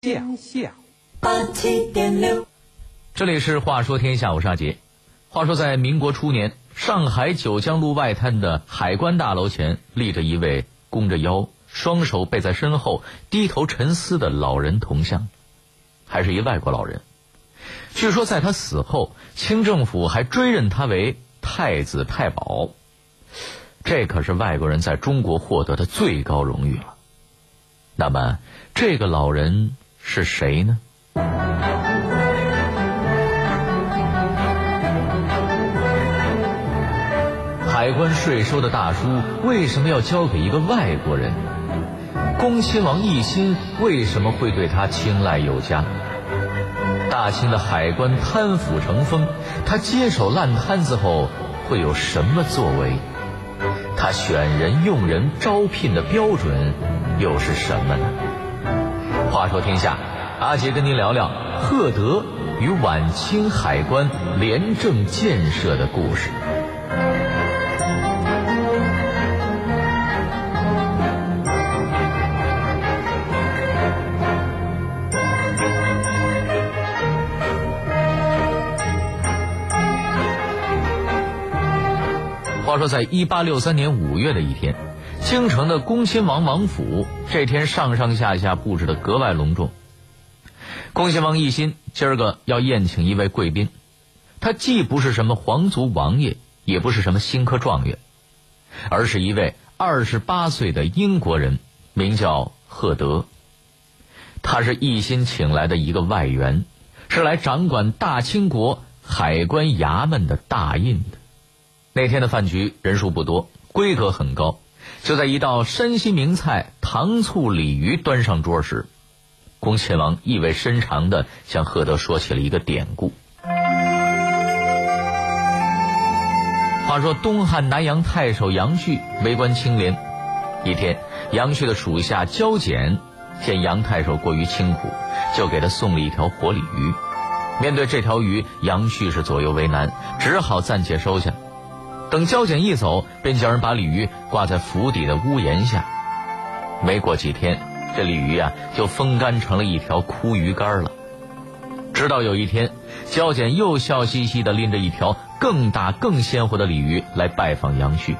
天下八七点六，这里是《话说天下》，我是阿杰。话说在民国初年，上海九江路外滩的海关大楼前立着一位弓着腰、双手背在身后、低头沉思的老人铜像，还是一外国老人。据说在他死后，清政府还追认他为太子太保，这可是外国人在中国获得的最高荣誉了。那么，这个老人是谁呢？海关税收的大叔为什么要交给一个外国人？恭亲王奕欣为什么会对他青睐有加？大清的海关贪腐成风，他接手烂摊子后会有什么作为？他选人用人招聘的标准又是什么呢？话说天下，阿杰跟您聊聊赫德与晚清海关廉政建设的故事。话说，在一八六三年五月的一天，京城的恭亲王王府这天上上下下布置的格外隆重。恭亲王奕欣今儿个要宴请一位贵宾，他既不是什么皇族王爷，也不是什么新科状元，而是一位二十八岁的英国人，名叫赫德。他是奕欣请来的一个外援，是来掌管大清国海关衙门的大印的。那天的饭局人数不多，规格很高。就在一道山西名菜糖醋鲤鱼端上桌时，恭亲王意味深长地向赫德说起了一个典故。话说东汉南阳太守杨旭为官清廉，一天，杨旭的属下焦简见杨太守过于清苦，就给他送了一条活鲤鱼。面对这条鱼，杨旭是左右为难，只好暂且收下。等交警一走，便叫人把鲤鱼挂在府邸的屋檐下。没过几天，这鲤鱼啊就风干成了一条枯鱼干了。直到有一天，焦简又笑嘻嘻地拎着一条更大、更鲜活的鲤鱼来拜访杨旭。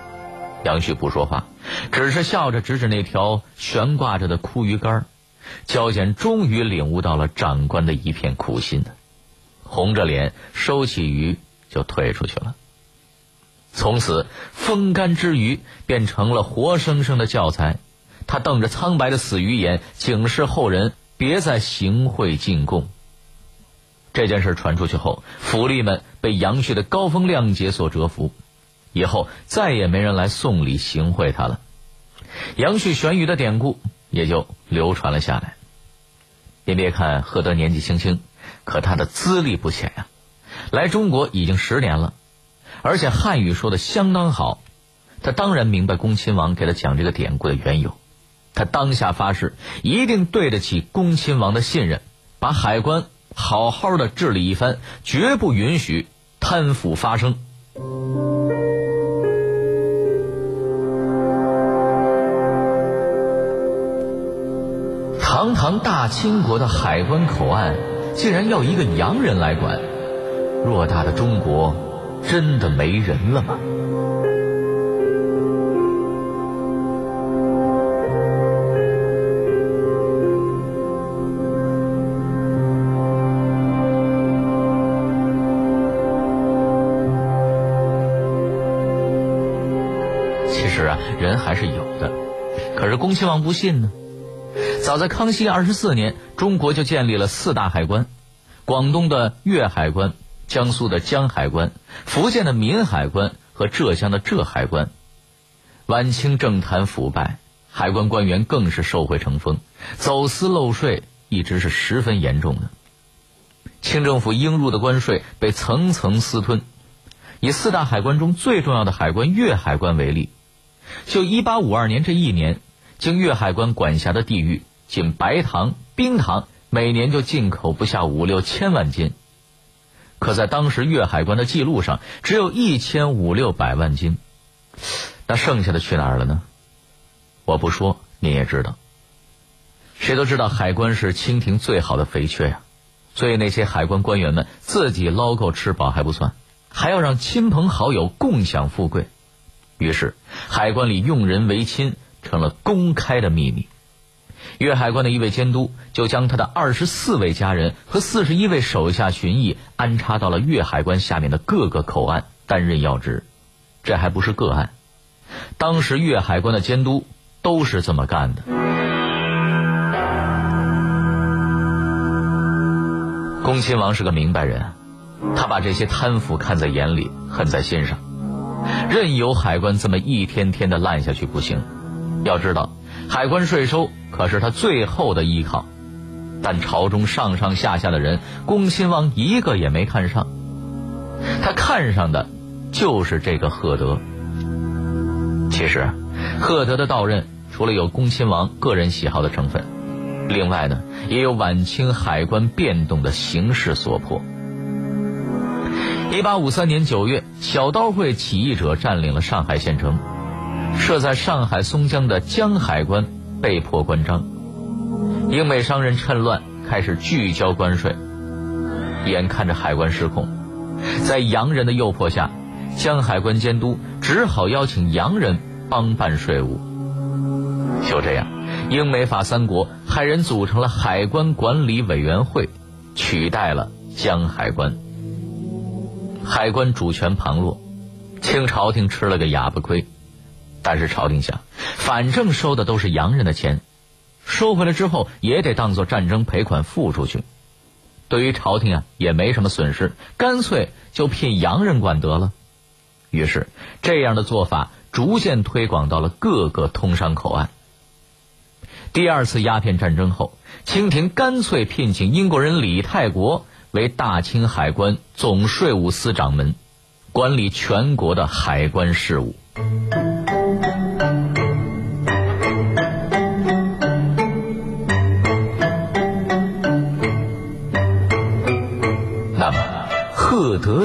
杨旭不说话，只是笑着指指那条悬挂着的枯鱼干。焦简终于领悟到了长官的一片苦心，红着脸收起鱼就退出去了。从此，风干之鱼变成了活生生的教材。他瞪着苍白的死鱼眼，警示后人别再行贿进贡。这件事传出去后，府吏们被杨旭的高风亮节所折服，以后再也没人来送礼行贿他了。杨旭悬鱼的典故也就流传了下来。您别看赫德年纪轻轻，可他的资历不浅呀，来中国已经十年了。而且汉语说的相当好，他当然明白恭亲王给他讲这个典故的缘由。他当下发誓，一定对得起恭亲王的信任，把海关好好的治理一番，绝不允许贪腐发生。堂堂大清国的海关口岸，竟然要一个洋人来管，偌大的中国。真的没人了吗？其实啊，人还是有的，可是恭亲王不信呢。早在康熙二十四年，中国就建立了四大海关：广东的粤海关。江苏的江海关、福建的闽海关和浙江的浙海关，晚清政坛腐败，海关官员更是受贿成风，走私漏税一直是十分严重的。清政府应入的关税被层层私吞。以四大海关中最重要的海关粤海关为例，就一八五二年这一年，经粤海关管辖的地域，仅白糖、冰糖每年就进口不下五六千万斤。可在当时粤海关的记录上，只有一千五六百万斤，那剩下的去哪儿了呢？我不说，你也知道。谁都知道海关是清廷最好的肥缺呀，所以那些海关官员们自己捞够吃饱还不算，还要让亲朋好友共享富贵。于是，海关里用人唯亲成了公开的秘密。粤海关的一位监督就将他的二十四位家人和四十一位手下巡役安插到了粤海关下面的各个口岸担任要职。这还不是个案，当时粤海关的监督都是这么干的。恭亲王是个明白人，他把这些贪腐看在眼里，恨在心上。任由海关这么一天天的烂下去不行，要知道，海关税收可是他最后的依靠。但朝中上上下下的人，恭亲王一个也没看上，他看上的就是这个赫德。其实，赫德的到任除了有恭亲王个人喜好的成分，另外呢，也有晚清海关变动的形势所迫。一八五三年九月，小刀会起义者占领了上海县城，设在上海松江的江海关被迫关张。英美商人趁乱开始聚交关税，眼看着海关失控，在洋人的诱迫下，江海关监督只好邀请洋人帮办税务。就这样，英美法三国派人组成了海关管理委员会，取代了江海关。海关主权旁落，清朝廷吃了个哑巴亏。但是朝廷想，反正收的都是洋人的钱，收回来之后也得当做战争赔款付出去。对于朝廷啊，也没什么损失，干脆就聘洋人管得了。于是，这样的做法逐渐推广到了各个通商口岸。第二次鸦片战争后，清廷干脆聘请英国人李泰国。为大清海关总税务司掌门，管理全国的海关事务。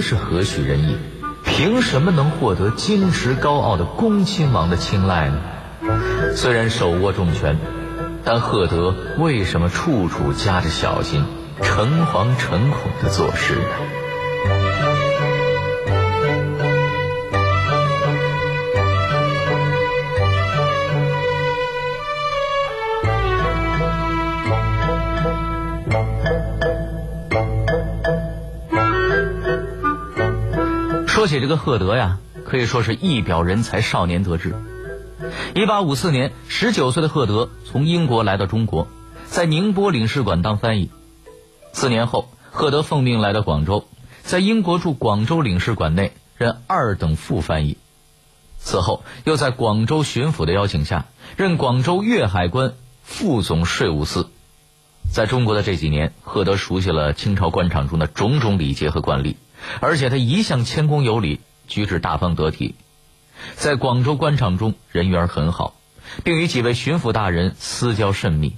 是何许人也？凭什么能获得矜持高傲的恭亲王的青睐呢？虽然手握重权，但赫德为什么处处夹着小心？诚惶诚恐的做事呢。说起这个赫德呀，可以说是一表人才，少年得志。一八五四年，十九岁的赫德从英国来到中国，在宁波领事馆当翻译。四年后，赫德奉命来到广州，在英国驻广州领事馆内任二等副翻译。此后，又在广州巡抚的邀请下，任广州粤海关副总税务司。在中国的这几年，赫德熟悉了清朝官场中的种种礼节和惯例，而且他一向谦恭有礼，举止大方得体，在广州官场中人缘很好，并与几位巡抚大人私交甚密。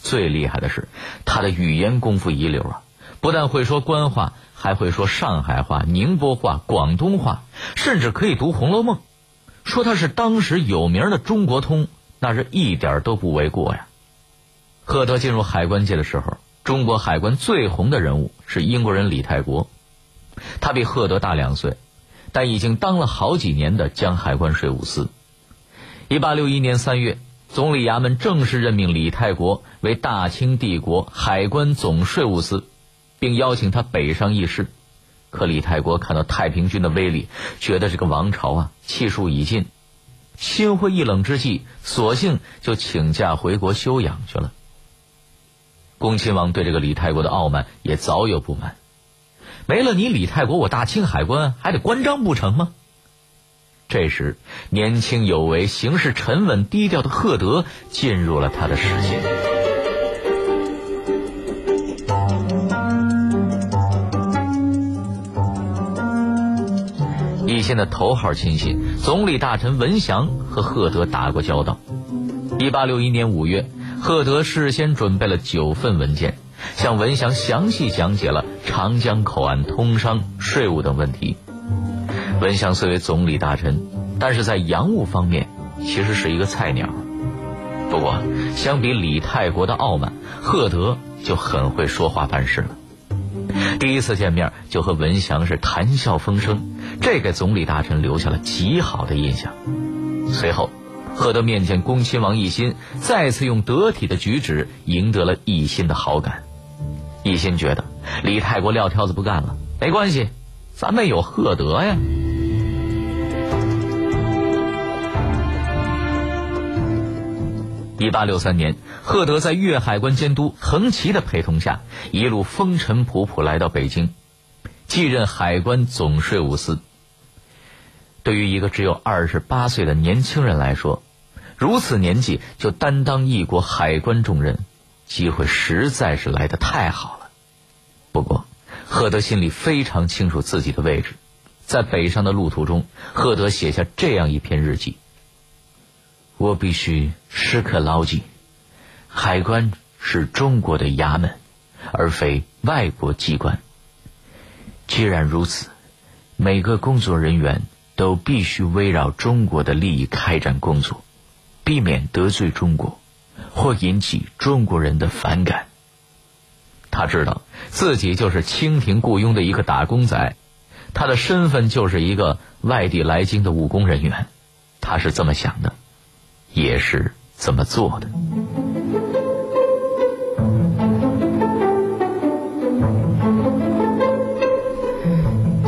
最厉害的是，他的语言功夫一流啊！不但会说官话，还会说上海话、宁波话、广东话，甚至可以读《红楼梦》。说他是当时有名的中国通，那是一点都不为过呀。赫德进入海关界的时候，中国海关最红的人物是英国人李泰国，他比赫德大两岁，但已经当了好几年的江海关税务司。一八六一年三月。总理衙门正式任命李泰国为大清帝国海关总税务司，并邀请他北上议事。可李泰国看到太平军的威力，觉得这个王朝啊气数已尽，心灰意冷之际，索性就请假回国休养去了。恭亲王对这个李泰国的傲慢也早有不满，没了你李泰国，我大清海关还得关张不成吗？这时，年轻有为、行事沉稳低调的赫德进入了他的视线。一线的头号亲信总理大臣文祥和赫德打过交道。一八六一年五月，赫德事先准备了九份文件，向文祥详细讲解了长江口岸通商、税务等问题。文祥虽为总理大臣，但是在洋务方面其实是一个菜鸟。不过，相比李泰国的傲慢，赫德就很会说话办事了。第一次见面就和文祥是谈笑风生，这给总理大臣留下了极好的印象。随后，赫德面见恭亲王奕欣，再次用得体的举止赢得了奕欣的好感。一心觉得李泰国撂挑子不干了，没关系，咱们有赫德呀。一八六三年，赫德在粤海关监督横旗的陪同下，一路风尘仆仆来到北京，继任海关总税务司。对于一个只有二十八岁的年轻人来说，如此年纪就担当一国海关重任，机会实在是来得太好了。不过，赫德心里非常清楚自己的位置，在北上的路途中，赫德写下这样一篇日记。我必须时刻牢记，海关是中国的衙门，而非外国机关。既然如此，每个工作人员都必须围绕中国的利益开展工作，避免得罪中国，或引起中国人的反感。他知道自己就是清廷雇佣的一个打工仔，他的身份就是一个外地来京的务工人员，他是这么想的。也是这么做的。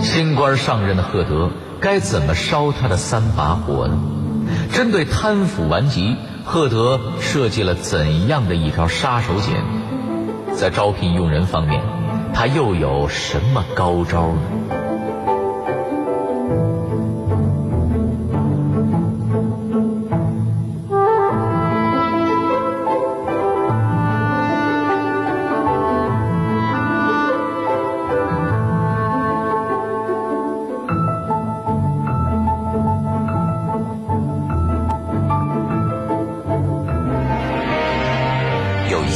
新官上任的赫德该怎么烧他的三把火呢？针对贪腐顽疾，赫德设计了怎样的一条杀手锏？在招聘用人方面，他又有什么高招呢？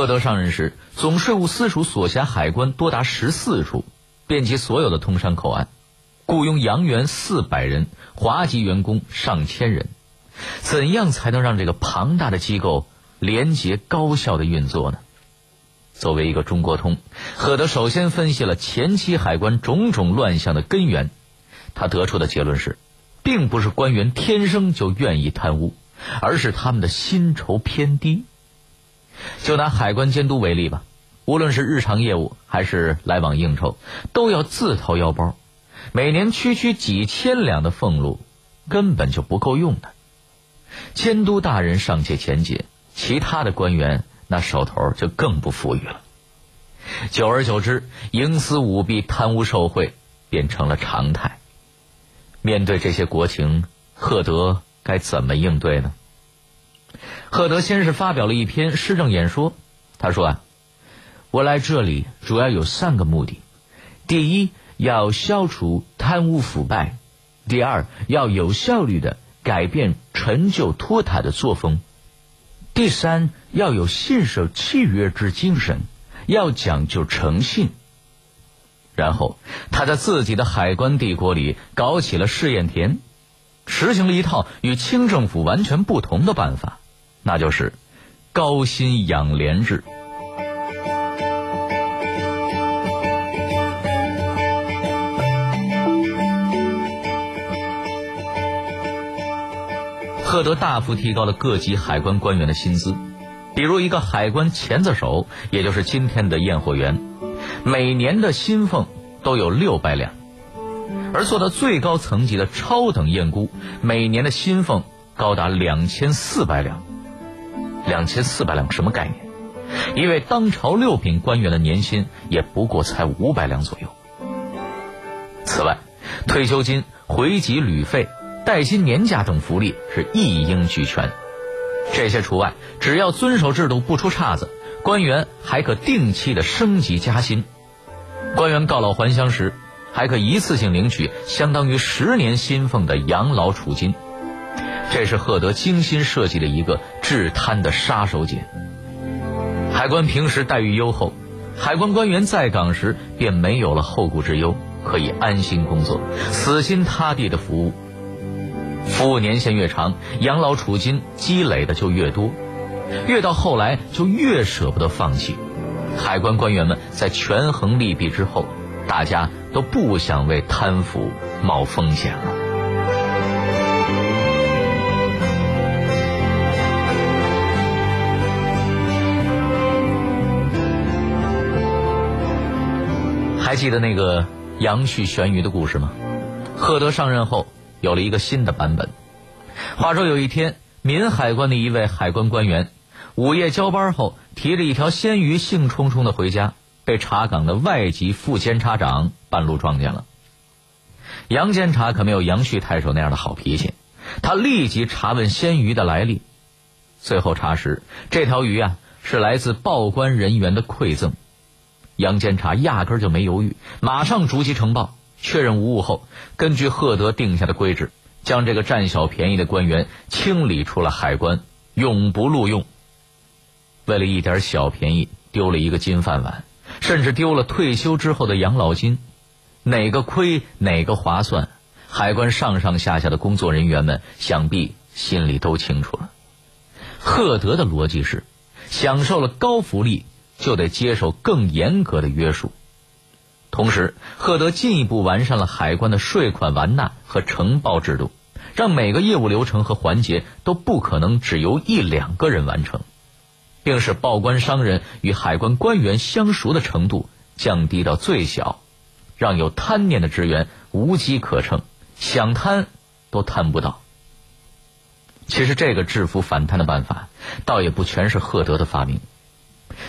赫德上任时，总税务司署所辖海关多达十四处。遍及所有的通商口岸，雇佣洋员四百人，华籍员工上千人。怎样才能让这个庞大的机构廉洁高效的运作呢？作为一个中国通，赫德首先分析了前期海关种种乱象的根源。他得出的结论是，并不是官员天生就愿意贪污，而是他们的薪酬偏低。就拿海关监督为例吧。无论是日常业务还是来往应酬，都要自掏腰包，每年区区几千两的俸禄，根本就不够用的。监督大人尚且钱节，其他的官员那手头就更不富裕了。久而久之，营私舞弊、贪污受贿变成了常态。面对这些国情，赫德该怎么应对呢？赫德先是发表了一篇施政演说，他说啊。我来这里主要有三个目的：第一，要消除贪污腐败；第二，要有效率的改变陈旧拖沓的作风；第三，要有信守契约之精神，要讲究诚信。然后，他在自己的海关帝国里搞起了试验田，实行了一套与清政府完全不同的办法，那就是高薪养廉制。赫德大幅提高了各级海关官员的薪资，比如一个海关钳子手，也就是今天的验货员，每年的薪俸都有六百两；而做到最高层级的超等验估，每年的薪俸高达两千四百两。两千四百两什么概念？一位当朝六品官员的年薪也不过才五百两左右。此外，退休金。回籍旅费、带薪年假等福利是一应俱全。这些除外，只要遵守制度不出岔子，官员还可定期的升级加薪。官员告老还乡时，还可一次性领取相当于十年薪俸的养老储金。这是赫德精心设计的一个治贪的杀手锏。海关平时待遇优厚，海关官员在岗时便没有了后顾之忧，可以安心工作，死心塌地的服务。服务年限越长，养老储金积累的就越多，越到后来就越舍不得放弃。海关官员们在权衡利弊之后，大家都不想为贪腐冒风险了。还记得那个杨旭悬鱼的故事吗？赫德上任后有了一个新的版本。话说有一天，闽海关的一位海关官员午夜交班后，提着一条鲜鱼兴冲冲的回家，被查岗的外籍副监察长半路撞见了。杨监察可没有杨旭太守那样的好脾气，他立即查问鲜鱼的来历。最后查实，这条鱼啊是来自报关人员的馈赠。杨监察压根就没犹豫，马上逐级呈报，确认无误后，根据赫德定下的规制，将这个占小便宜的官员清理出了海关，永不录用。为了一点小便宜，丢了一个金饭碗，甚至丢了退休之后的养老金，哪个亏哪个划算？海关上上下下的工作人员们想必心里都清楚了。赫德的逻辑是，享受了高福利。就得接受更严格的约束。同时，赫德进一步完善了海关的税款完纳和呈报制度，让每个业务流程和环节都不可能只由一两个人完成，并使报关商人与海关官员相熟的程度降低到最小，让有贪念的职员无机可乘，想贪都贪不到。其实，这个制服反贪的办法，倒也不全是赫德的发明。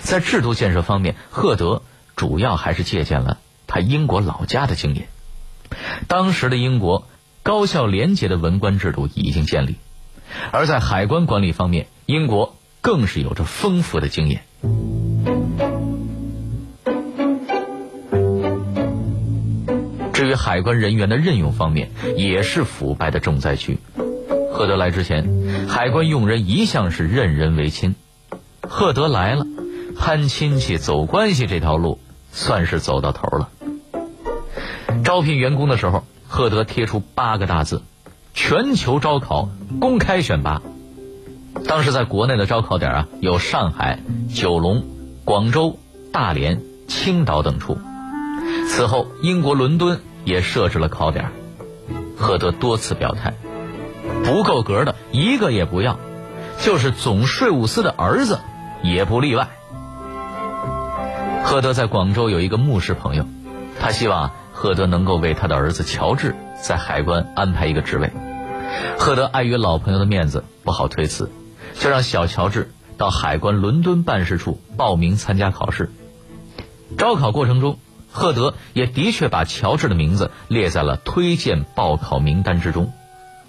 在制度建设方面，赫德主要还是借鉴了他英国老家的经验。当时的英国高效廉洁的文官制度已经建立，而在海关管理方面，英国更是有着丰富的经验。至于海关人员的任用方面，也是腐败的重灾区。赫德来之前，海关用人一向是任人唯亲。赫德来了。攀亲戚、走关系这条路算是走到头了。招聘员工的时候，赫德贴出八个大字：“全球招考，公开选拔。”当时在国内的招考点啊，有上海、九龙、广州、大连、青岛等处。此后，英国伦敦也设置了考点。赫德多次表态，不够格的一个也不要，就是总税务司的儿子也不例外。赫德在广州有一个牧师朋友，他希望赫德能够为他的儿子乔治在海关安排一个职位。赫德碍于老朋友的面子，不好推辞，就让小乔治到海关伦敦办事处报名参加考试。招考过程中，赫德也的确把乔治的名字列在了推荐报考名单之中，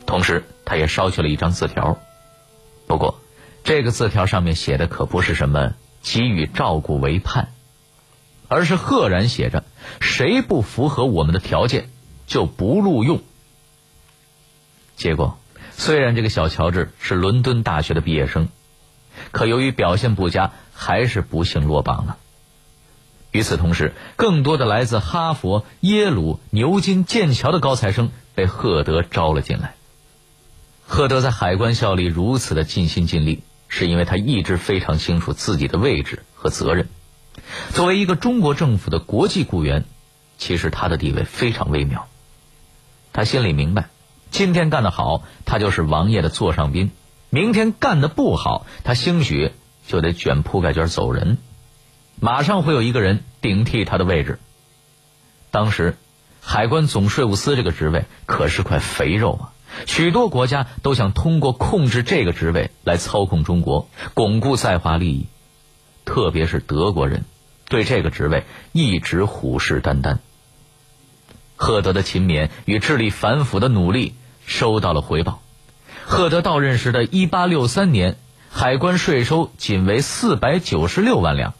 同时他也捎去了一张字条。不过，这个字条上面写的可不是什么给予照顾为盼。而是赫然写着：“谁不符合我们的条件，就不录用。”结果，虽然这个小乔治是伦敦大学的毕业生，可由于表现不佳，还是不幸落榜了。与此同时，更多的来自哈佛、耶鲁、牛津、剑桥的高材生被赫德招了进来。赫德在海关效力如此的尽心尽力，是因为他一直非常清楚自己的位置和责任。作为一个中国政府的国际雇员，其实他的地位非常微妙。他心里明白，今天干得好，他就是王爷的座上宾；明天干得不好，他兴许就得卷铺盖卷走人。马上会有一个人顶替他的位置。当时，海关总税务司这个职位可是块肥肉啊！许多国家都想通过控制这个职位来操控中国，巩固在华利益。特别是德国人，对这个职位一直虎视眈眈。赫德的勤勉与智力反腐的努力收到了回报。赫德到任时的1863年，海关税收仅为496万两，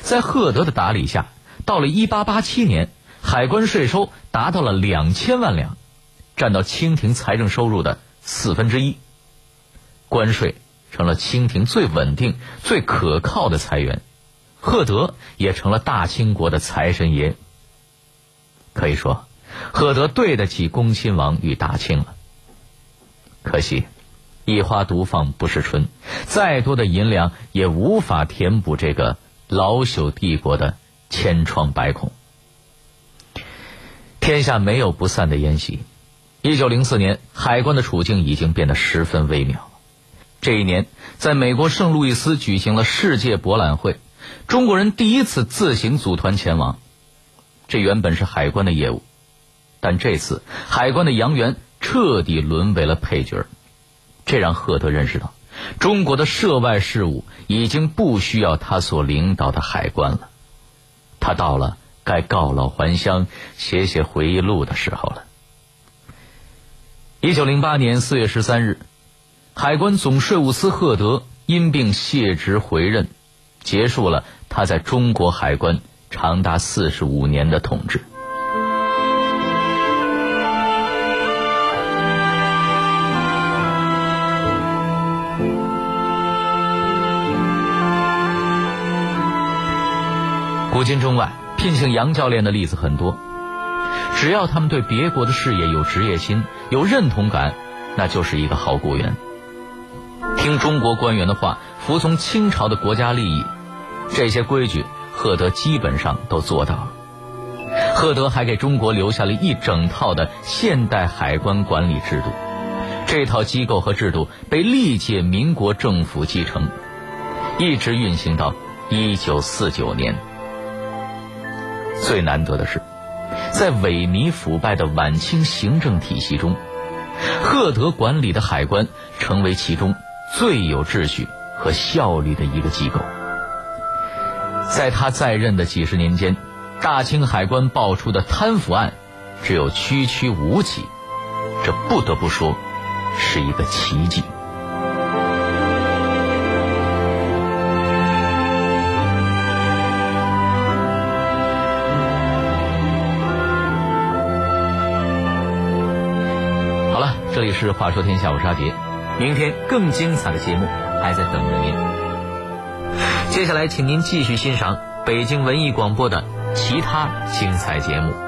在赫德的打理下，到了1887年，海关税收达到了2000万两，占到清廷财政收入的四分之一。关税成了清廷最稳定、最可靠的财源，赫德也成了大清国的财神爷。可以说，赫德对得起恭亲王与大清了。可惜，一花独放不是春，再多的银两也无法填补这个老朽帝国的千疮百孔。天下没有不散的宴席。一九零四年，海关的处境已经变得十分微妙。这一年，在美国圣路易斯举行了世界博览会，中国人第一次自行组团前往。这原本是海关的业务，但这次海关的洋员彻底沦为了配角这让赫德认识到，中国的涉外事务已经不需要他所领导的海关了。他到了该告老还乡、写写回忆录的时候了。一九零八年四月十三日。海关总税务司赫德因病卸职回任，结束了他在中国海关长达四十五年的统治。古今中外，聘请洋教练的例子很多。只要他们对别国的事业有职业心、有认同感，那就是一个好雇员。听中国官员的话，服从清朝的国家利益，这些规矩，赫德基本上都做到了。赫德还给中国留下了一整套的现代海关管理制度，这套机构和制度被历届民国政府继承，一直运行到一九四九年。最难得的是，在萎靡腐败的晚清行政体系中，赫德管理的海关成为其中。最有秩序和效率的一个机构，在他在任的几十年间，大清海关爆出的贪腐案只有区区五起，这不得不说是一个奇迹。好了，这里是《话说天下》，我是阿杰。明天更精彩的节目还在等着您。接下来，请您继续欣赏北京文艺广播的其他精彩节目。